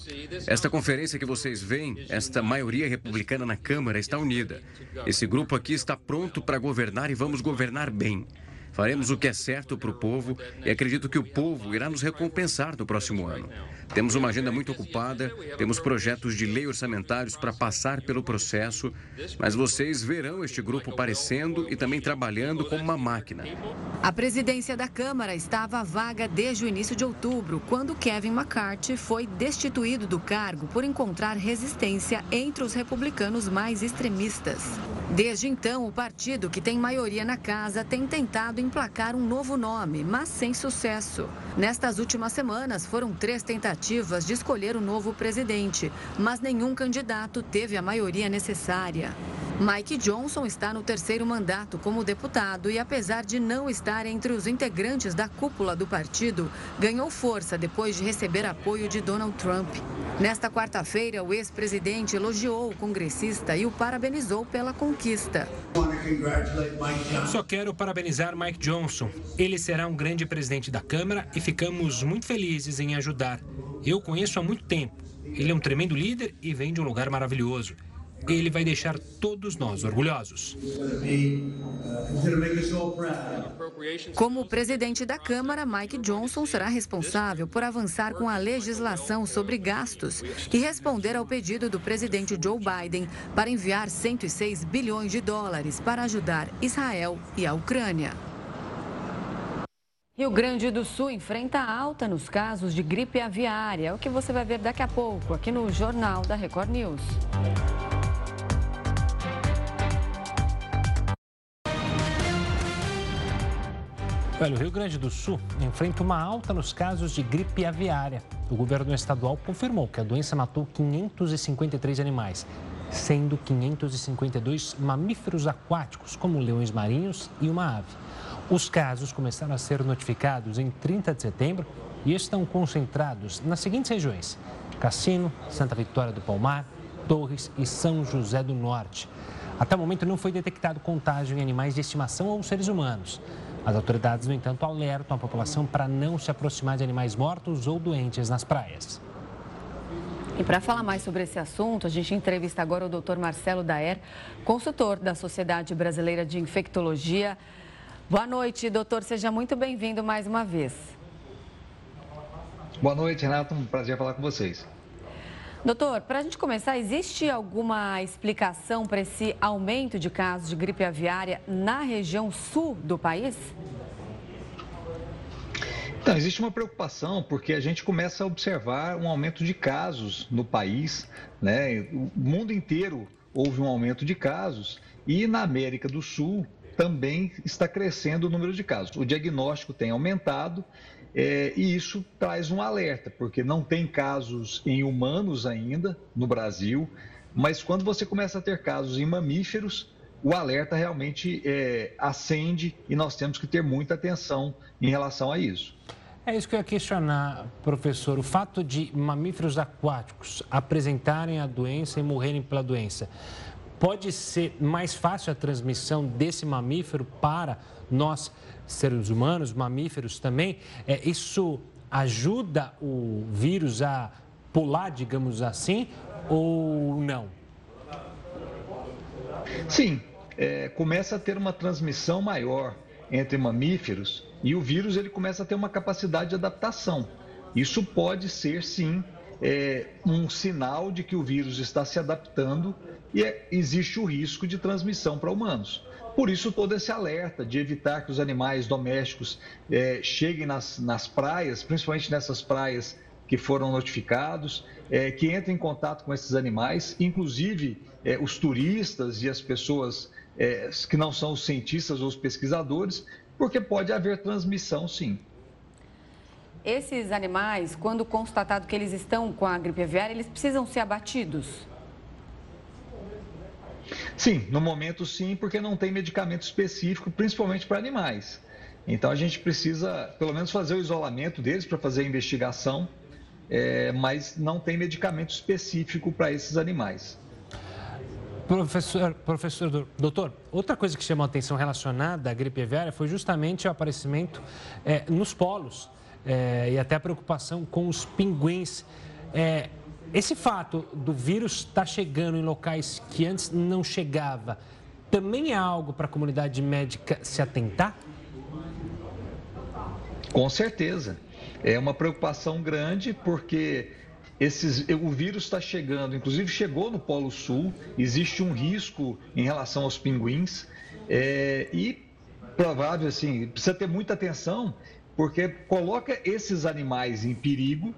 Esta conferência que vocês veem, esta maioria republicana na Câmara está unida. Esse grupo aqui está pronto para governar e vamos governar bem. Faremos o que é certo para o povo e acredito que o povo irá nos recompensar no próximo ano. Temos uma agenda muito ocupada, temos projetos de lei orçamentários para passar pelo processo, mas vocês verão este grupo aparecendo e também trabalhando como uma máquina. A presidência da Câmara estava vaga desde o início de outubro, quando Kevin McCarthy foi destituído do cargo por encontrar resistência entre os republicanos mais extremistas. Desde então, o partido que tem maioria na casa tem tentado emplacar um novo nome, mas sem sucesso. Nestas últimas semanas, foram três tentativas de escolher o novo presidente, mas nenhum candidato teve a maioria necessária. Mike Johnson está no terceiro mandato como deputado e, apesar de não estar entre os integrantes da cúpula do partido, ganhou força depois de receber apoio de Donald Trump. Nesta quarta-feira, o ex-presidente elogiou o congressista e o parabenizou pela conquista. Só quero parabenizar Mike Johnson. Ele será um grande presidente da Câmara e ficamos muito felizes em ajudar. Eu conheço há muito tempo. Ele é um tremendo líder e vem de um lugar maravilhoso. Ele vai deixar todos nós orgulhosos. Como presidente da Câmara, Mike Johnson será responsável por avançar com a legislação sobre gastos e responder ao pedido do presidente Joe Biden para enviar 106 bilhões de dólares para ajudar Israel e a Ucrânia. Rio Grande do Sul enfrenta alta nos casos de gripe aviária. É o que você vai ver daqui a pouco aqui no Jornal da Record News. Olha, o Rio Grande do Sul enfrenta uma alta nos casos de gripe aviária. O governo estadual confirmou que a doença matou 553 animais, sendo 552 mamíferos aquáticos, como leões marinhos e uma ave. Os casos começaram a ser notificados em 30 de setembro e estão concentrados nas seguintes regiões: Cassino, Santa Vitória do Palmar, Torres e São José do Norte. Até o momento não foi detectado contágio em animais de estimação ou seres humanos. As autoridades, no entanto, alertam a população para não se aproximar de animais mortos ou doentes nas praias. E para falar mais sobre esse assunto, a gente entrevista agora o Dr. Marcelo Daer, consultor da Sociedade Brasileira de Infectologia. Boa noite, doutor. Seja muito bem-vindo mais uma vez. Boa noite, Renato. Um prazer falar com vocês. Doutor, para a gente começar, existe alguma explicação para esse aumento de casos de gripe aviária na região sul do país? Então, existe uma preocupação porque a gente começa a observar um aumento de casos no país, né? O mundo inteiro houve um aumento de casos e na América do Sul também está crescendo o número de casos. O diagnóstico tem aumentado é, e isso traz um alerta, porque não tem casos em humanos ainda no Brasil, mas quando você começa a ter casos em mamíferos, o alerta realmente é, acende e nós temos que ter muita atenção em relação a isso. É isso que eu ia questionar, professor. O fato de mamíferos aquáticos apresentarem a doença e morrerem pela doença, pode ser mais fácil a transmissão desse mamífero para nós seres humanos, mamíferos também, é, isso ajuda o vírus a pular, digamos assim, ou não? Sim, é, começa a ter uma transmissão maior entre mamíferos e o vírus ele começa a ter uma capacidade de adaptação. Isso pode ser, sim, é, um sinal de que o vírus está se adaptando e é, existe o risco de transmissão para humanos. Por isso, todo esse alerta de evitar que os animais domésticos é, cheguem nas, nas praias, principalmente nessas praias que foram notificados, é, que entrem em contato com esses animais, inclusive é, os turistas e as pessoas é, que não são os cientistas ou os pesquisadores, porque pode haver transmissão, sim. Esses animais, quando constatado que eles estão com a gripe aviária, eles precisam ser abatidos? Sim, no momento sim, porque não tem medicamento específico, principalmente para animais. Então a gente precisa, pelo menos, fazer o isolamento deles para fazer a investigação, é, mas não tem medicamento específico para esses animais. Professor, professor, doutor, outra coisa que chamou a atenção relacionada à gripe aviária foi justamente o aparecimento é, nos polos é, e até a preocupação com os pinguins. É, esse fato do vírus estar tá chegando em locais que antes não chegava, também é algo para a comunidade médica se atentar? Com certeza. É uma preocupação grande porque esses, o vírus está chegando, inclusive chegou no Polo Sul, existe um risco em relação aos pinguins é, e provável assim, precisa ter muita atenção porque coloca esses animais em perigo,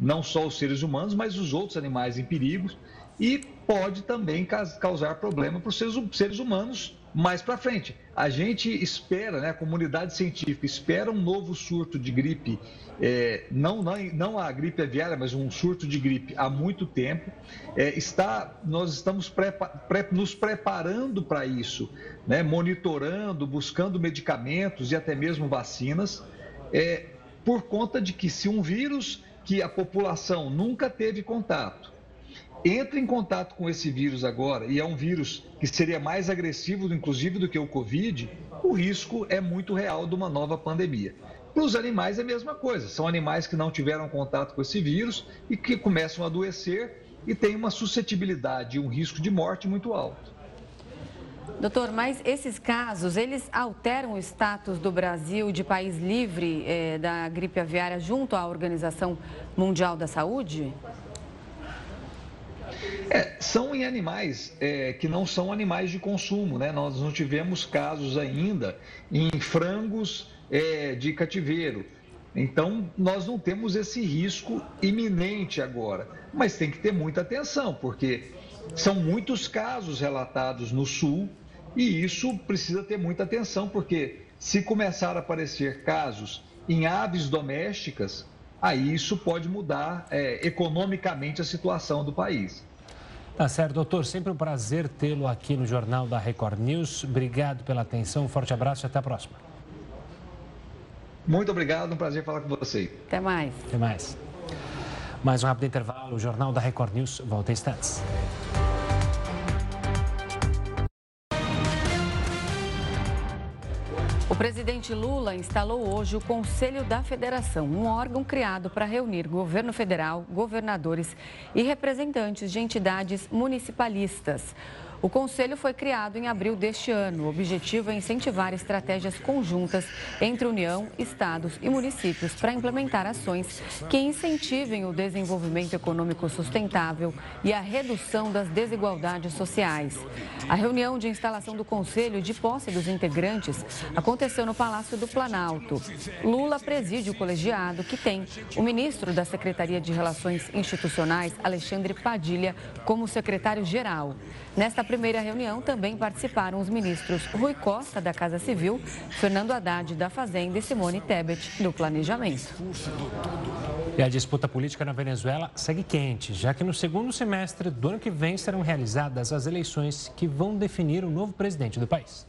não só os seres humanos, mas os outros animais em perigo e pode também causar problema para os seres humanos mais para frente. A gente espera, né, a comunidade científica espera um novo surto de gripe, é, não, não, não a gripe aviária, mas um surto de gripe há muito tempo. É, está, nós estamos prepa, pre, nos preparando para isso, né, monitorando, buscando medicamentos e até mesmo vacinas, é, por conta de que se um vírus que a população nunca teve contato, entra em contato com esse vírus agora, e é um vírus que seria mais agressivo, inclusive, do que o Covid, o risco é muito real de uma nova pandemia. Para os animais é a mesma coisa, são animais que não tiveram contato com esse vírus e que começam a adoecer e têm uma suscetibilidade e um risco de morte muito alto. Doutor, mas esses casos, eles alteram o status do Brasil de país livre eh, da gripe aviária junto à Organização Mundial da Saúde? É, são em animais é, que não são animais de consumo, né? Nós não tivemos casos ainda em frangos é, de cativeiro. Então, nós não temos esse risco iminente agora. Mas tem que ter muita atenção, porque são muitos casos relatados no Sul e isso precisa ter muita atenção, porque se começar a aparecer casos em aves domésticas, aí isso pode mudar é, economicamente a situação do país. Tá certo, doutor. Sempre um prazer tê-lo aqui no Jornal da Record News. Obrigado pela atenção, um forte abraço e até a próxima. Muito obrigado, um prazer falar com você. Até mais. Até mais. Mais um rápido intervalo, o Jornal da Record News volta em instantes. Presidente Lula instalou hoje o Conselho da Federação, um órgão criado para reunir governo federal, governadores e representantes de entidades municipalistas. O conselho foi criado em abril deste ano. O objetivo é incentivar estratégias conjuntas entre União, estados e municípios para implementar ações que incentivem o desenvolvimento econômico sustentável e a redução das desigualdades sociais. A reunião de instalação do conselho de posse dos integrantes aconteceu no Palácio do Planalto. Lula preside o colegiado que tem o ministro da Secretaria de Relações Institucionais, Alexandre Padilha, como secretário-geral. Nesta primeira reunião também participaram os ministros Rui Costa, da Casa Civil, Fernando Haddad, da Fazenda e Simone Tebet, do Planejamento. E a disputa política na Venezuela segue quente, já que no segundo semestre do ano que vem serão realizadas as eleições que vão definir o novo presidente do país.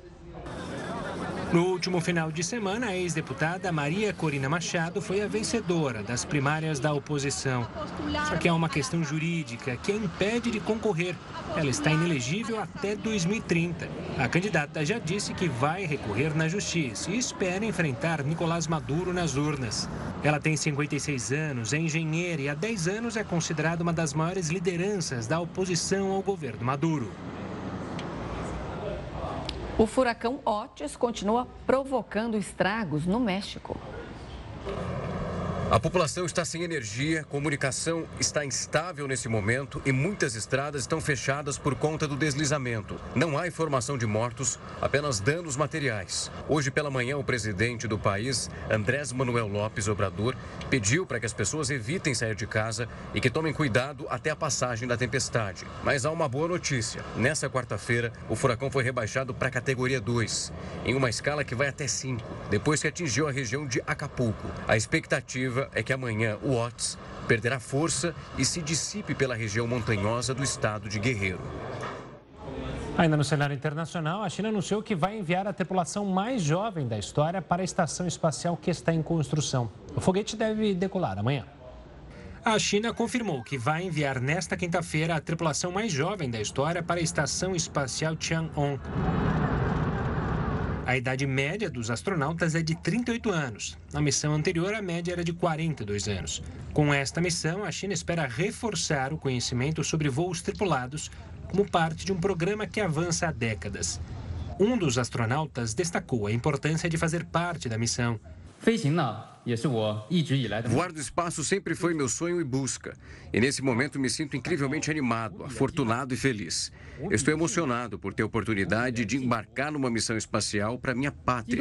No último final de semana, a ex-deputada Maria Corina Machado foi a vencedora das primárias da oposição. Só que há uma questão jurídica que a impede de concorrer. Ela está inelegível até 2030. A candidata já disse que vai recorrer na justiça e espera enfrentar Nicolás Maduro nas urnas. Ela tem 56 anos, é engenheira e há 10 anos é considerada uma das maiores lideranças da oposição ao governo Maduro. O furacão Otis continua provocando estragos no México. A população está sem energia, comunicação está instável nesse momento e muitas estradas estão fechadas por conta do deslizamento. Não há informação de mortos, apenas danos materiais. Hoje pela manhã, o presidente do país, Andrés Manuel Lopes Obrador, pediu para que as pessoas evitem sair de casa e que tomem cuidado até a passagem da tempestade. Mas há uma boa notícia. Nessa quarta-feira, o furacão foi rebaixado para a categoria 2, em uma escala que vai até 5, depois que atingiu a região de Acapulco. A expectativa é que amanhã o Otis perderá força e se dissipe pela região montanhosa do estado de Guerreiro. Ainda no cenário internacional, a China anunciou que vai enviar a tripulação mais jovem da história para a estação espacial que está em construção. O foguete deve decolar amanhã. A China confirmou que vai enviar nesta quinta-feira a tripulação mais jovem da história para a Estação Espacial Tiangong. A idade média dos astronautas é de 38 anos. Na missão anterior, a média era de 42 anos. Com esta missão, a China espera reforçar o conhecimento sobre voos tripulados como parte de um programa que avança há décadas. Um dos astronautas destacou a importância de fazer parte da missão. Voar do espaço sempre foi meu sonho e busca. E nesse momento me sinto incrivelmente animado, afortunado e feliz. Estou emocionado por ter a oportunidade de embarcar numa missão espacial para minha pátria.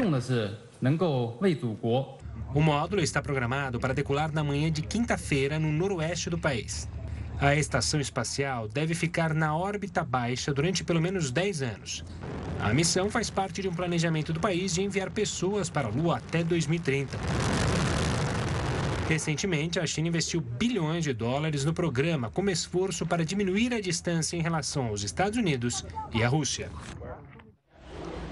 O módulo está programado para decolar na manhã de quinta-feira no noroeste do país. A estação espacial deve ficar na órbita baixa durante pelo menos 10 anos. A missão faz parte de um planejamento do país de enviar pessoas para a Lua até 2030. Recentemente, a China investiu bilhões de dólares no programa como esforço para diminuir a distância em relação aos Estados Unidos e à Rússia.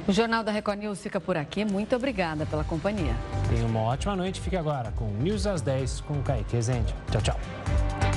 O Jornal da Record News fica por aqui. Muito obrigada pela companhia. Tenha uma ótima noite. Fique agora com News às 10 com o Kaique Rezende. Tchau, tchau.